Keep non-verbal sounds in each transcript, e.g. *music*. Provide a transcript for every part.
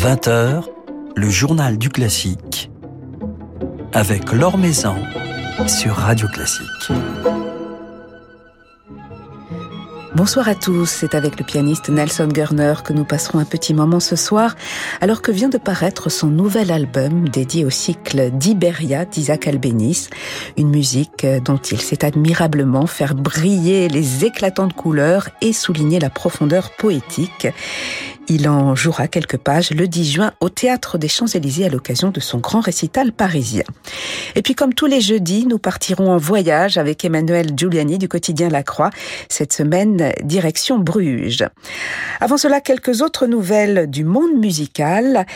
20h, le journal du classique avec Laure Maison sur Radio Classique. Bonsoir à tous, c'est avec le pianiste Nelson Gurner que nous passerons un petit moment ce soir, alors que vient de paraître son nouvel album dédié au cycle d'Iberia d'Isaac Albéniz, une musique dont il sait admirablement faire briller les éclatantes couleurs et souligner la profondeur poétique. Il en jouera quelques pages le 10 juin au Théâtre des Champs-Élysées à l'occasion de son grand récital parisien. Et puis comme tous les jeudis, nous partirons en voyage avec Emmanuel Giuliani du quotidien La Croix. Cette semaine, direction Bruges. Avant cela, quelques autres nouvelles du monde musical.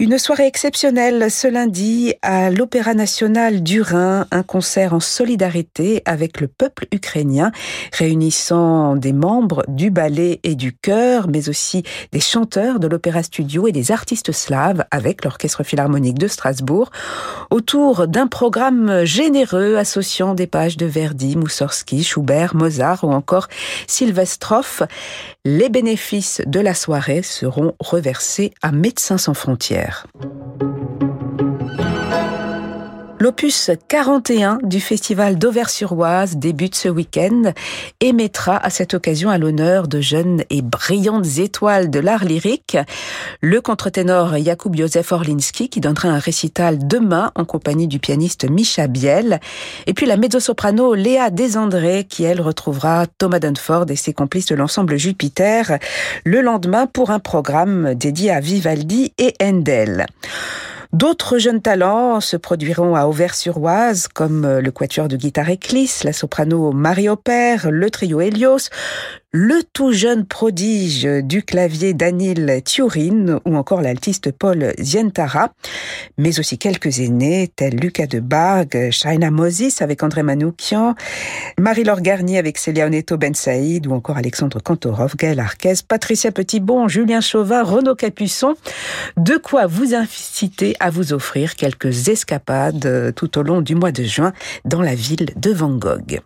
Une soirée exceptionnelle ce lundi à l'Opéra national du Rhin, un concert en solidarité avec le peuple ukrainien, réunissant des membres du ballet et du chœur, mais aussi des chanteurs de l'Opéra Studio et des artistes slaves avec l'Orchestre Philharmonique de Strasbourg, autour d'un programme généreux associant des pages de Verdi, Moussorski, Schubert, Mozart ou encore Sylvestrov. Les bénéfices de la soirée seront reversés à Médecins sans frontières. L'opus 41 du festival d'Auvers-sur-Oise débute ce week-end et mettra à cette occasion à l'honneur de jeunes et brillantes étoiles de l'art lyrique. Le contre-ténor Jakub Józef Orlinski qui donnera un récital demain en compagnie du pianiste Misha Biel. Et puis la mezzo-soprano Léa Desandré qui elle retrouvera Thomas Dunford et ses complices de l'ensemble Jupiter le lendemain pour un programme dédié à Vivaldi et Handel. D'autres jeunes talents se produiront à Auvers-sur-Oise, comme le quatuor de guitare Eclisse, la soprano Marie Père, le trio Helios, le tout jeune prodige du clavier Daniel Turin ou encore l'altiste Paul Zientara, mais aussi quelques aînés tels Lucas de Bargue, Shaina Moses avec André Manoukian, Marie-Laure Garnier avec Célia Oneto Ben Saïd ou encore Alexandre Kantorov, Gaël Arquez, Patricia Petitbon, Julien Chauvin, Renaud Capuçon. De quoi vous inciter à vous offrir quelques escapades tout au long du mois de juin dans la ville de Van Gogh.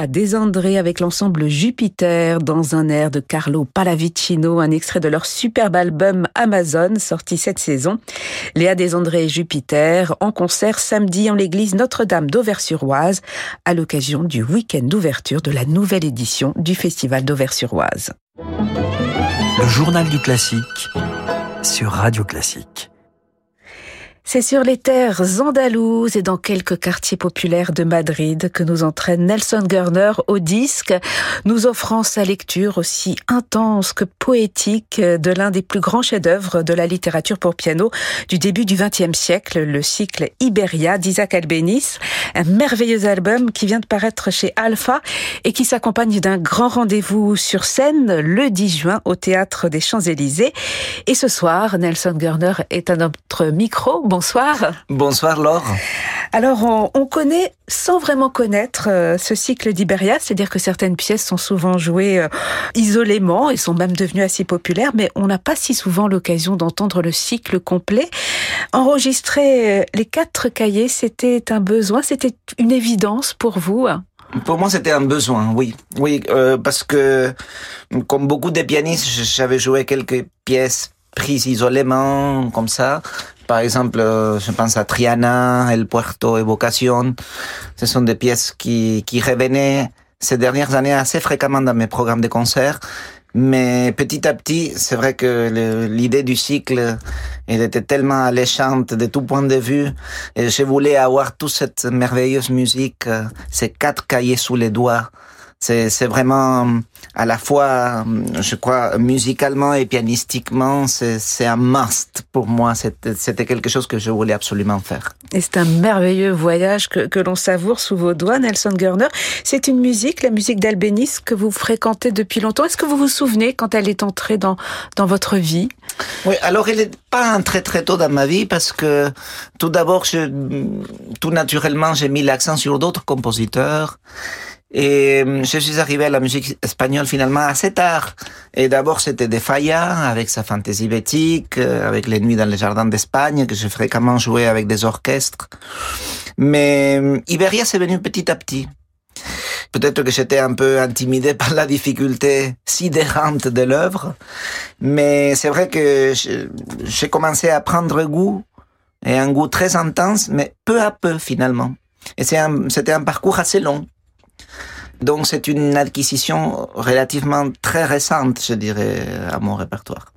Léa Desandré avec l'ensemble Jupiter dans un air de Carlo Pallavicino, un extrait de leur superbe album Amazon sorti cette saison. Léa Desandré et Jupiter en concert samedi en l'église Notre-Dame d'Auvers-sur-Oise à l'occasion du week-end d'ouverture de la nouvelle édition du Festival d'Auvers-sur-Oise. Le journal du classique sur Radio Classique. C'est sur les terres andalouses et dans quelques quartiers populaires de Madrid que nous entraîne Nelson Gurner au disque, nous offrant sa lecture aussi intense que poétique de l'un des plus grands chefs-d'œuvre de la littérature pour piano du début du XXe siècle, le cycle Iberia d'Isaac Albéniz, un merveilleux album qui vient de paraître chez Alpha et qui s'accompagne d'un grand rendez-vous sur scène le 10 juin au Théâtre des Champs-Élysées. Et ce soir, Nelson Gurner est à notre micro. Bonsoir. Bonsoir Laure. Alors on, on connaît sans vraiment connaître euh, ce cycle d'Iberia, c'est-à-dire que certaines pièces sont souvent jouées euh, isolément et sont même devenues assez populaires, mais on n'a pas si souvent l'occasion d'entendre le cycle complet. Enregistrer euh, les quatre cahiers, c'était un besoin, c'était une évidence pour vous? Pour moi, c'était un besoin, oui, oui, euh, parce que comme beaucoup de pianistes, j'avais joué quelques pièces prises isolément, comme ça, Par exemple, je pense à Triana, El Puerto, Evocación. Ce sont des pièces qui, qui revenaient ces dernières années assez fréquemment dans mes programmes de concert. Mais petit à petit, c'est vrai que l'idée du cycle, elle était tellement alléchante de tout point de vue. Et je voulais avoir toute cette merveilleuse musique, euh, ces quatre cahiers sous les doigts, c'est vraiment à la fois, je crois, musicalement et pianistiquement, c'est un must pour moi. C'était quelque chose que je voulais absolument faire. Et c'est un merveilleux voyage que, que l'on savoure sous vos doigts, Nelson Gurner. C'est une musique, la musique d'Albénis, que vous fréquentez depuis longtemps. Est-ce que vous vous souvenez quand elle est entrée dans, dans votre vie? Oui, alors elle n'est pas entrée très tôt dans ma vie parce que tout d'abord, tout naturellement, j'ai mis l'accent sur d'autres compositeurs. Et euh, je suis arrivé à la musique espagnole finalement assez tard. Et d'abord c'était de Falla avec sa fantaisie bétique, euh, avec les nuits dans les jardins d'Espagne que j'ai fréquemment joué avec des orchestres. Mais euh, Iberia c'est venu petit à petit. Peut-être que j'étais un peu intimidé *laughs* par la difficulté sidérante de l'œuvre, mais c'est vrai que j'ai commencé à prendre goût et un goût très intense, mais peu à peu finalement. Et c'était un parcours assez long. Donc c'est une acquisition relativement très récente, je dirais, à mon répertoire.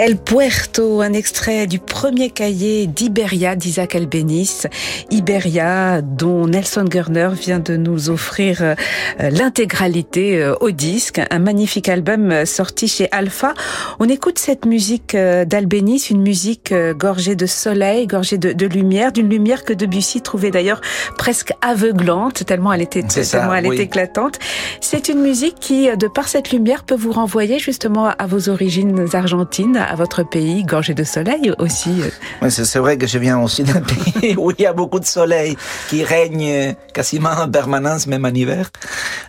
El Puerto, un extrait du premier cahier d'Iberia d'Isaac Albéniz. Iberia, dont Nelson Gurner vient de nous offrir euh, l'intégralité euh, au disque. Un magnifique album euh, sorti chez Alpha. On écoute cette musique d'Albéniz, une musique gorgée de soleil, gorgée de, lumière, d'une lumière que Debussy trouvait d'ailleurs presque aveuglante, tellement elle était, tellement elle était éclatante. C'est une musique qui, de par cette lumière, peut vous renvoyer justement à vos origines argentines, à votre pays, gorgé de soleil aussi. Oui, c'est vrai que je viens aussi d'un *laughs* pays où il y a beaucoup de soleil, qui règne quasiment en permanence, même en hiver.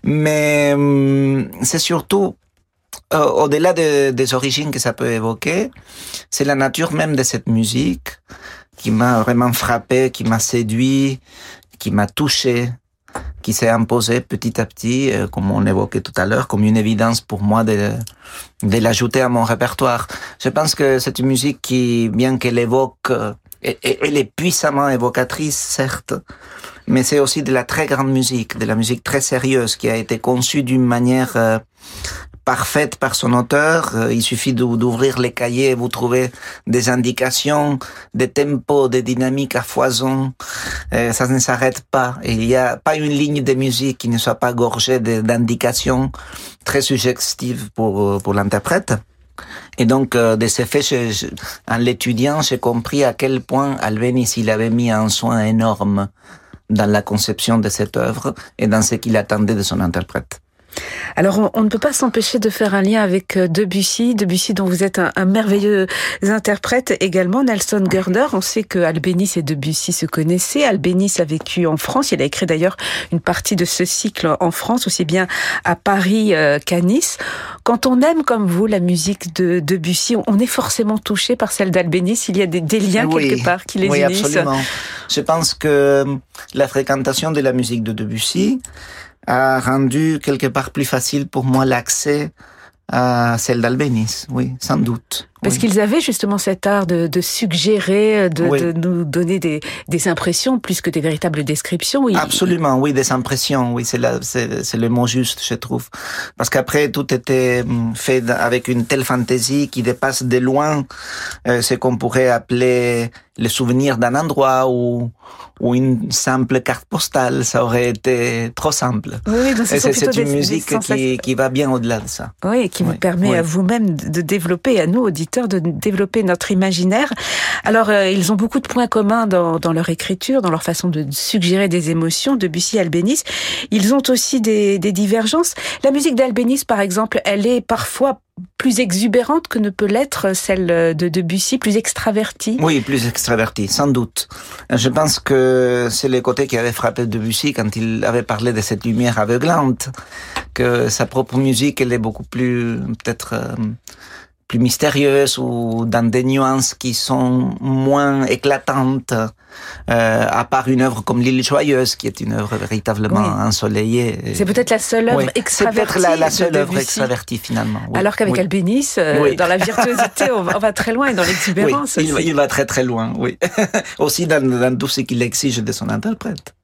Mais hum, c'est surtout euh, au-delà des origines que ça peut évoquer, c'est la nature même de cette musique qui m'a vraiment frappé, qui m'a séduit, qui m'a touché qui s'est imposé petit à petit, euh, comme on évoquait tout à l'heure, comme une évidence pour moi de, de l'ajouter à mon répertoire. Je pense que c'est une musique qui, bien qu'elle évoque, euh, elle est puissamment évocatrice, certes, mais c'est aussi de la très grande musique, de la musique très sérieuse qui a été conçue d'une manière euh, parfaite par son auteur. Euh, il suffit d'ouvrir les cahiers vous trouvez des indications, des tempos, des dynamiques à foison. Euh, ça ne s'arrête pas. il n'y a pas une ligne de musique qui ne soit pas gorgée d'indications très suggestives pour, pour l'interprète. Et donc, de ces faits, en l'étudiant, j'ai compris à quel point Albéniz, il avait mis un soin énorme dans la conception de cette œuvre et dans ce qu'il attendait de son interprète. Alors, on, ne peut pas s'empêcher de faire un lien avec euh, Debussy, Debussy dont vous êtes un, merveilleux interprète également, Nelson Gurner. On sait que Albéniz et Debussy se connaissaient. Albéniz a vécu en France. Il a écrit d'ailleurs une partie de ce cycle en France, aussi bien à Paris euh, qu'à Nice. Quand on aime comme vous la musique de Debussy, on est forcément touché par celle d'Albéniz. Il y a des, liens quelque part qui les oui, unissent. Absolument. Je pense que euh, la fréquentation de la musique de Debussy, a rendu quelque part plus facile pour moi l'accès à celle d'Albéniz, oui, sans doute. Parce qu'ils avaient justement cet art de, de suggérer, de, de, nous donner des, des, impressions plus que des véritables descriptions. Oui. Absolument, oui, des impressions, oui, c'est le mot juste, je trouve. Parce qu'après, tout était hum, fait avec une telle fantaisie qui dépasse de loin euh, ce qu'on pourrait appeler le souvenir d'un endroit ou, ou une simple carte postale. Ça aurait été trop simple. Oui, c'est une musique qui, qui va bien au-delà de ça. Oui, qui vous permet à vous-même de développer, à nous, auditeurs, de développer notre imaginaire. Alors, euh, ils ont beaucoup de points communs dans, leur écriture, dans leur façon de suggérer des émotions, Debussy et Albéniz. Ils ont aussi des, des divergences. La musique d'Albéniz, par exemple, elle est parfois plus exubérante que ne peut l'être celle de Debussy, plus extravertie Oui, plus extravertie, sans doute. Je pense que c'est le côté qui avait frappé Debussy quand il avait parlé de cette lumière aveuglante, que sa propre musique, elle est beaucoup plus, peut-être, euh, plus mystérieuse ou dans des nuances qui sont moins éclatantes, euh, à part une œuvre comme L'île joyeuse, qui est une œuvre véritablement ensoleillée. C'est peut-être la seule œuvre extravertie. C'est peut-être la, seule œuvre extravertie finalement. Alors qu'avec oui. Albéniz, euh, dans la virtuosité, on va, très loin et dans l'exubérance. Il, il, va très très loin, oui. *laughs* aussi dans, dans tout ce qu'il exige de son interprète.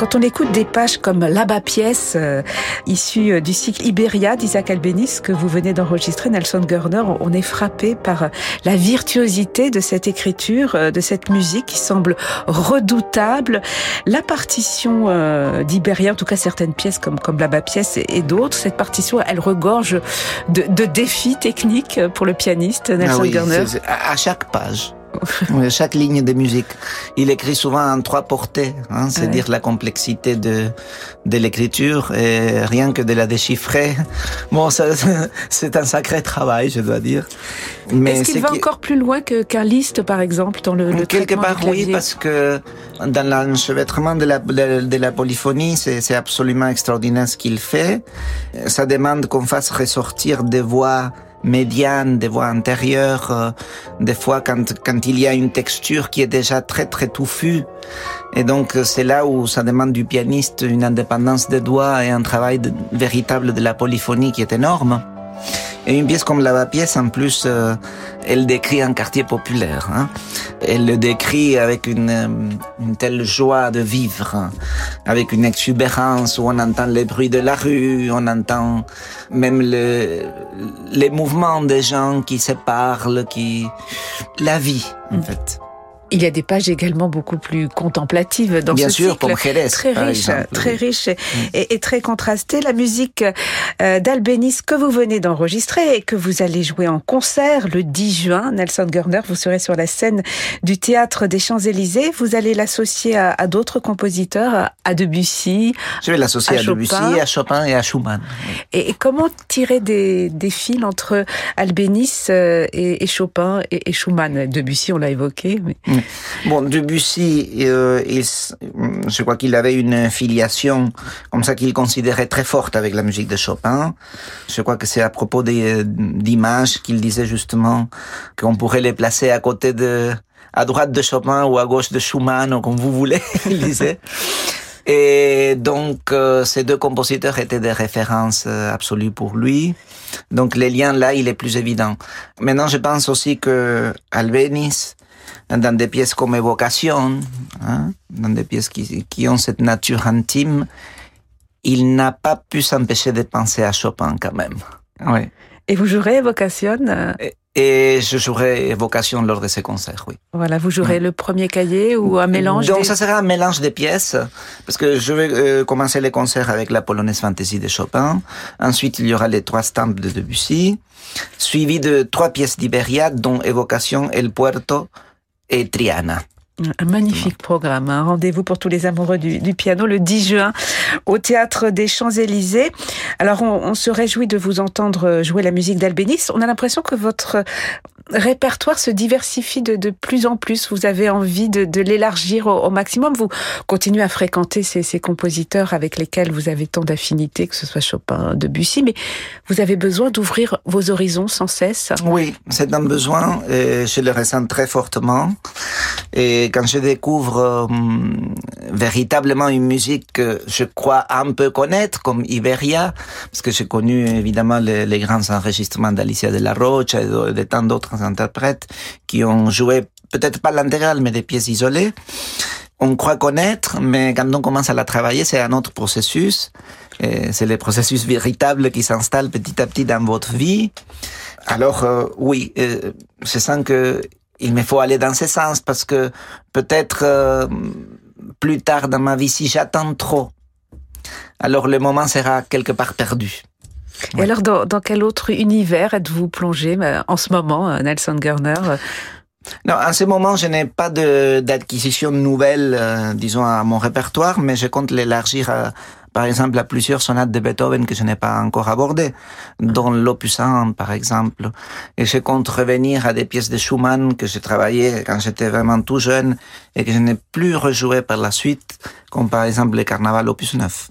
Quand on écoute des pages comme Là-bas pièce, euh, issue euh, du cycle Iberia d'Isaac Albéniz que vous venez d'enregistrer, Nelson Gurner, on est frappé par euh, la virtuosité de cette écriture, de cette musique qui semble redoutable. La partition d'Iberia, en tout cas certaines pièces comme, comme Là-bas pièce et, d'autres, cette partition, elle regorge de, de, défis techniques pour le pianiste Nelson ah oui, Gurner. À chaque page *laughs* chaque ligne de musique. Il écrit souvent en trois portées, hein, c'est dire la complexité de de l'écriture et rien que de la déchiffrer. *laughs* Bon, *laughs* c'est un sacré travail, je dois dire. Mais Est-ce qu'il va encore plus loin que qu'un liste, par exemple, dans le, le quelque part oui, parce que dans l'enchevêtrement de la de, la polyphonie, c'est absolument extraordinaire ce qu'il fait. Ça demande qu'on fasse ressortir des voix médiane, des voix intérieures, euh, des fois quand, quand il y a une texture qui est déjà très très touffue. Et donc c'est là où ça demande du pianiste une indépendance des doigts et un travail véritable de la polyphonie qui est énorme. Et une pièce comme La pièce, en plus, euh, elle décrit un quartier populaire. Hein. Elle le décrit avec une, euh, une, telle joie de vivre, hein. avec une exubérance où on entend les bruits de la rue, on entend même le, les mouvements des gens qui se parlent, qui la vie en mm. fait. Il y a des pages également beaucoup plus contemplatives dans Bien ce sûr, cycle. comme Jerez, très riche, très riche mm. et, et, très contrasté. La musique euh, d'Albénis que vous venez d'enregistrer et que vous allez jouer en concert le 10 juin. Nelson Gurner, vous serez sur la scène du théâtre des Champs-Élysées. Vous allez l'associer à, à d'autres compositeurs, à Debussy. Je vais l'associer à, à, Debussy, à Chopin et à Schumann. Et, et comment tirer des, des, fils entre Albénis euh, et, et Chopin et, et, Schumann? Debussy, on l'a évoqué. Mais... Mm. Bon, Debussy, euh, il, je crois qu'il avait une filiation comme ça qu'il considérait très forte avec la musique de Chopin. Je crois que c'est à propos des d'images qu'il disait justement qu'on pourrait les placer à côté de, à droite de Chopin ou à gauche de Schumann ou comme vous voulez, *laughs* il disait. Et donc, euh, ces deux compositeurs étaient des références euh, absolues pour lui. Donc, les liens là, il est plus évident. Maintenant, je pense aussi que Albéniz, dans des pièces comme Évocation, hein, dans des pièces qui, qui ont cette nature intime, il n'a pas pu s'empêcher de penser à Chopin quand même. Ouais. Et vous jouerez Évocation euh? Et, je jouerai Évocation lors de ces concerts, oui. Voilà, vous jouerez le premier cahier ou un mélange Donc ça sera un mélange de pièces, parce que je vais euh, commencer les concerts avec la Polonaise Fantasy de Chopin. Ensuite, il y aura les trois stampes de Debussy, suivi de trois pièces d'Iberia, dont Évocation, El Puerto, et Triana. Un magnifique programme, un rendez-vous pour tous les amoureux du, du, piano le 10 juin au théâtre des Champs-Élysées. Alors on, on, se réjouit de vous entendre jouer la musique d'Albénis. On a l'impression que votre répertoire se diversifie de, plus en plus. Vous avez envie de, l'élargir au, maximum. Vous continuez à fréquenter ces, compositeurs avec lesquels vous avez tant d'affinités, que ce soit Chopin, Debussy, mais vous avez besoin d'ouvrir vos horizons sans cesse. Oui, c'est un besoin. Et je le ressens très fortement. Et quand je découvre euh, véritablement une musique que je crois un peu connaître, comme Iberia, parce que j'ai connu évidemment les, les grands enregistrements d'Alicia de la Rocha et de, de tant d'autres interprètes qui ont joué peut-être pas l'intégrale, mais des pièces isolées. On croit connaître, mais quand on commence à la travailler, c'est un autre processus. C'est le processus véritable qui s'installe petit à petit dans votre vie. Alors euh, oui, euh, je sens que il me faut aller dans ce sens parce que peut-être euh, plus tard dans ma vie, si j'attends trop, alors le moment sera quelque part perdu. Et alors, dans, dans, quel autre univers êtes-vous plongé euh, en ce moment, euh, Nelson Garner non, en ce moment, je n'ai pas d'acquisition nouvelle, euh, disons, à mon répertoire, mais je compte l'élargir à, par exemple, à plusieurs sonates de Beethoven que je n'ai pas encore abordées, dont l'opus 1, par exemple. Et je compte revenir à des pièces de Schumann que j'ai travaillées quand j'étais vraiment tout jeune et que je n'ai plus rejoué par la suite, comme par exemple le Carnaval opus 9.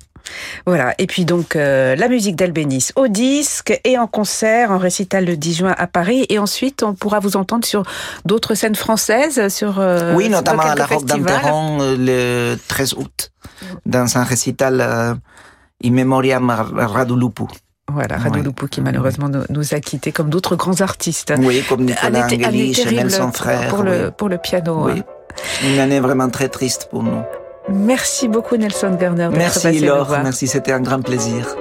Voilà, et puis donc euh, la musique d'Albénis au disque et en concert, en récital le 10 juin à Paris, et ensuite on pourra vous entendre sur d'autres scènes françaises, sur euh, Oui, notamment à la Roque d'Anteron euh, le 13 août, dans un récital In Memoriam Radulupu. Voilà, Radulupu oui. qui malheureusement nous, nous, a quittés comme d'autres grands artistes. Oui, comme Nicolas Angeli, Chanel son frère. Pour, oui. le, pour le piano. Oui. Une année vraiment très triste pour nous. Merci beaucoup Nelson Garner. Merci Laure, merci, c'était un grand plaisir.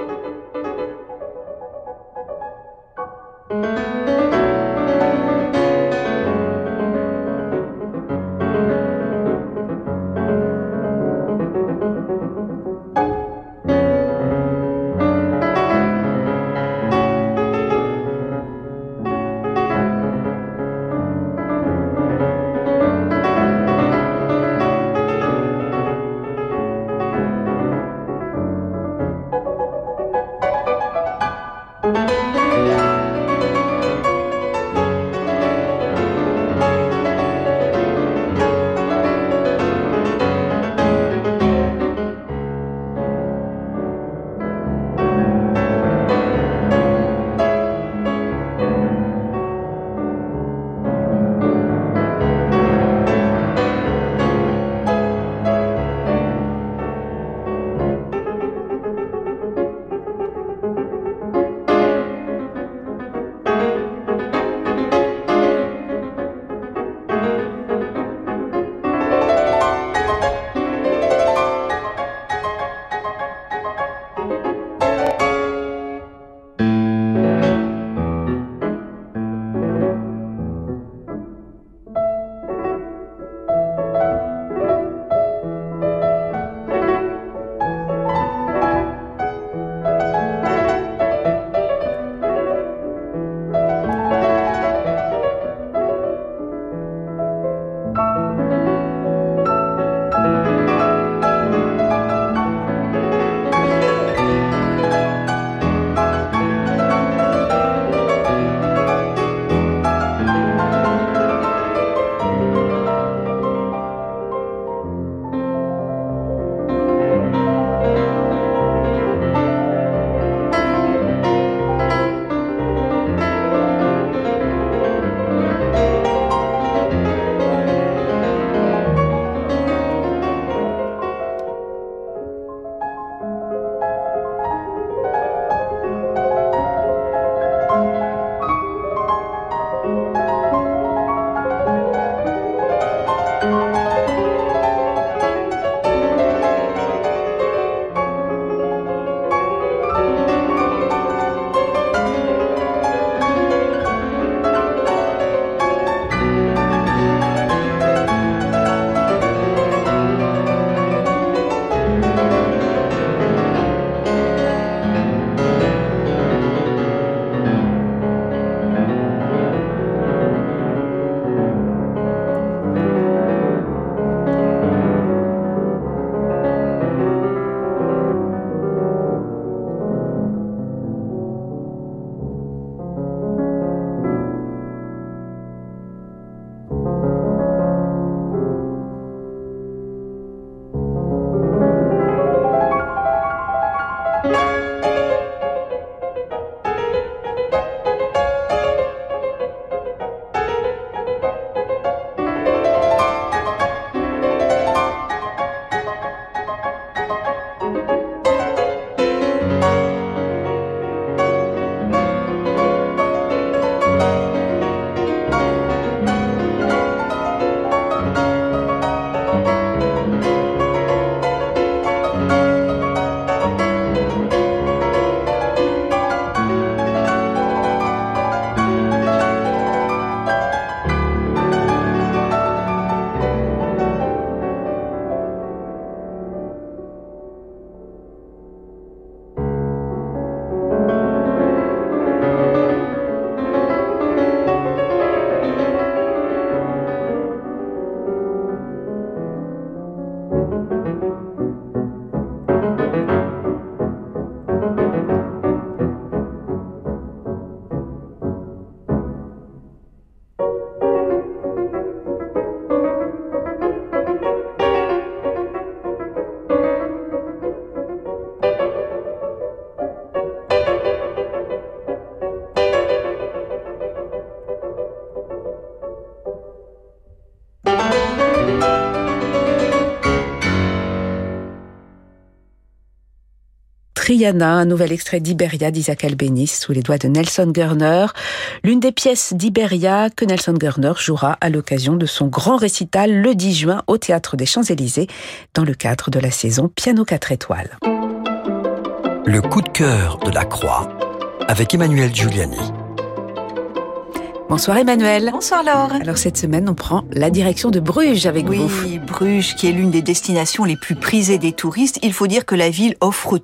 Triana, un nouvel extrait d'Iberia d'Isaac Albéniz sous les doigts de Nelson Gurner, l'une des pièces d'Iberia que Nelson Gurner jouera à l'occasion de son grand récital le 10 juin au Théâtre des Champs-Élysées dans le cadre de la saison Piano 4 étoiles. Le coup de cœur de la Croix avec Emmanuel Giuliani. Bonsoir Emmanuel. Bonsoir Laure. Alors cette semaine, on prend la direction de Bruges avec vous. Oui, Bruges qui est l'une des destinations les plus prisées des touristes. Il faut dire que la ville offre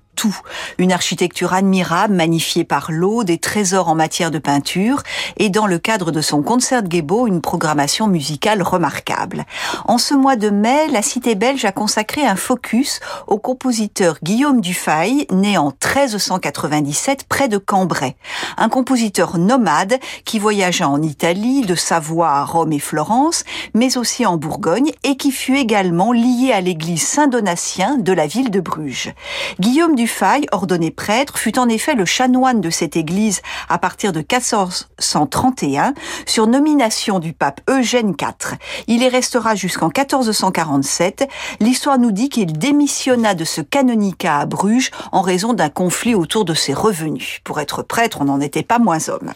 Une architecture admirable, magnifiée par l'eau, des trésors en matière de peinture, et dans le cadre de son concert Gebo, une programmation musicale remarquable. En ce mois de mai, la cité belge a consacré un focus au compositeur Guillaume Dufay, né en 1397 près de Cambrai. Un compositeur nomade qui voyagea en Italie, de Savoie à Rome et Florence, mais aussi en Bourgogne, et qui fut également lié à l'église Saint-Donatien de la ville de Bruges. Guillaume Dufay, ordonné prêtre, fut en effet le chanoine de cette église à partir de 1431, sur nomination du pape Eugène IV. Il y restera jusqu'en 1447. L'histoire nous dit qu'il démissionna de ce canonicat à Bruges en raison d'un conflit autour de ses revenus. Pour être prêtre, on n'en était pas moins homme.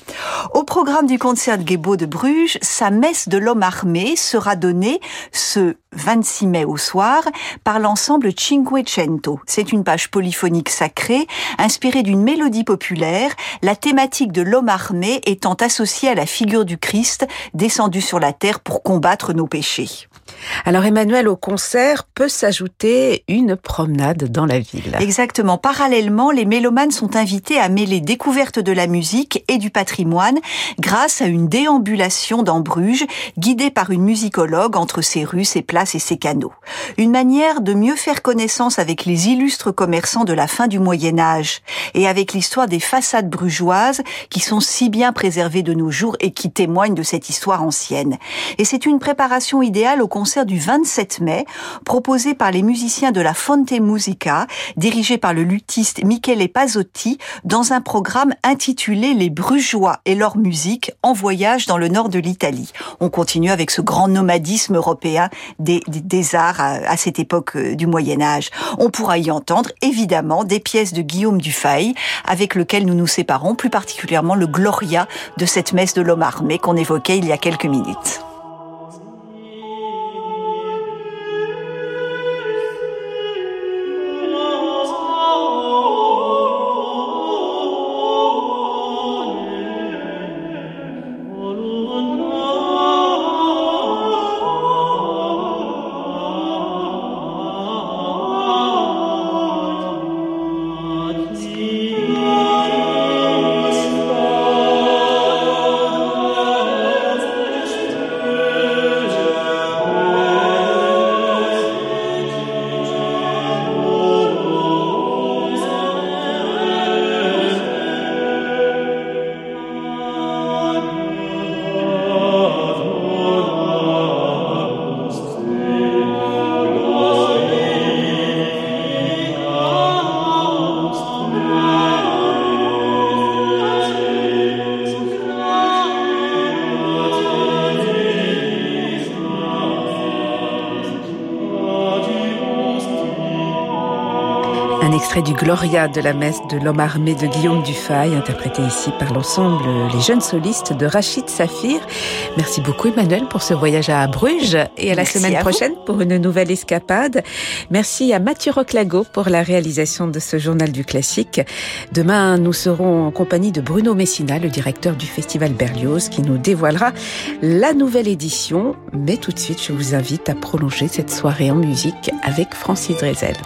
Au programme du concert de de Bruges, sa messe de l'homme armé sera donnée ce 26 mai au soir par l'ensemble Cinquecento. C'est une page polyphonique sacrée inspirée d'une mélodie populaire, la thématique de l'homme armé étant associée à la figure du Christ descendu sur la terre pour combattre nos péchés. Alors Emmanuel, au concert peut s'ajouter une promenade dans la ville. Exactement. Parallèlement, les mélomanes sont invités à mêler découverte de la musique et du patrimoine grâce à une déambulation dans Bruges, guidée par une musicologue entre ses rues, ses places et ses canaux. Une manière de mieux faire connaissance avec les illustres commerçants de la fin du Moyen Âge et avec l'histoire des façades brugeoises qui sont si bien préservées de nos jours et qui témoignent de cette histoire ancienne. Et c'est une préparation idéale au concert du 27 mai, proposé par les musiciens de la Fonte Musica, dirigé par le luthiste Michele Pazotti, dans un programme intitulé Les Brugeois et leur musique en voyage dans le nord de l'Italie. On continue avec ce grand nomadisme européen des, arts à, cette époque euh, du Moyen Âge. On pourra y entendre évidemment des pièces de Guillaume Dufay, avec lequel nous nous séparons, plus particulièrement le Gloria de cette messe de l'homme armé qu'on évoquait il y a quelques minutes. Gloria de la messe de l'homme armé de Guillaume Dufay, interprété ici par l'ensemble Les Jeunes Solistes de Rachid Safir. Merci beaucoup Emmanuel pour ce voyage à Bruges et à la semaine à prochaine pour une nouvelle escapade. Merci à Mathieu Roclago pour la réalisation de ce journal du classique. Demain, nous serons en compagnie de Bruno Messina, le directeur du Festival Berlioz, qui nous dévoilera la nouvelle édition. Mais tout de suite, je vous invite à prolonger cette soirée en musique avec Francis Drezel.